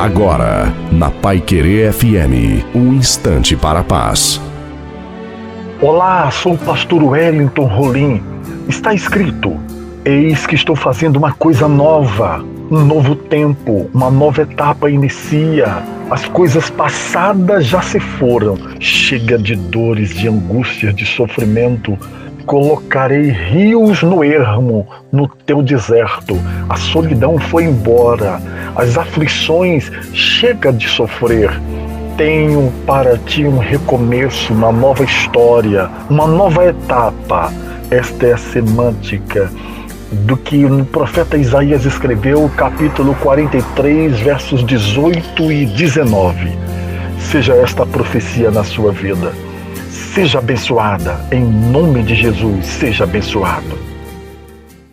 Agora, na Pai Querer FM, um instante para a paz. Olá, sou o pastor Wellington Rolim. Está escrito: Eis que estou fazendo uma coisa nova. Um novo tempo, uma nova etapa inicia. As coisas passadas já se foram. Chega de dores, de angústias, de sofrimento Colocarei rios no ermo, no teu deserto. A solidão foi embora, as aflições chega de sofrer. Tenho para ti um recomeço, uma nova história, uma nova etapa. Esta é a semântica do que o profeta Isaías escreveu, capítulo 43, versos 18 e 19. Seja esta profecia na sua vida. Seja abençoada, em nome de Jesus, seja abençoado.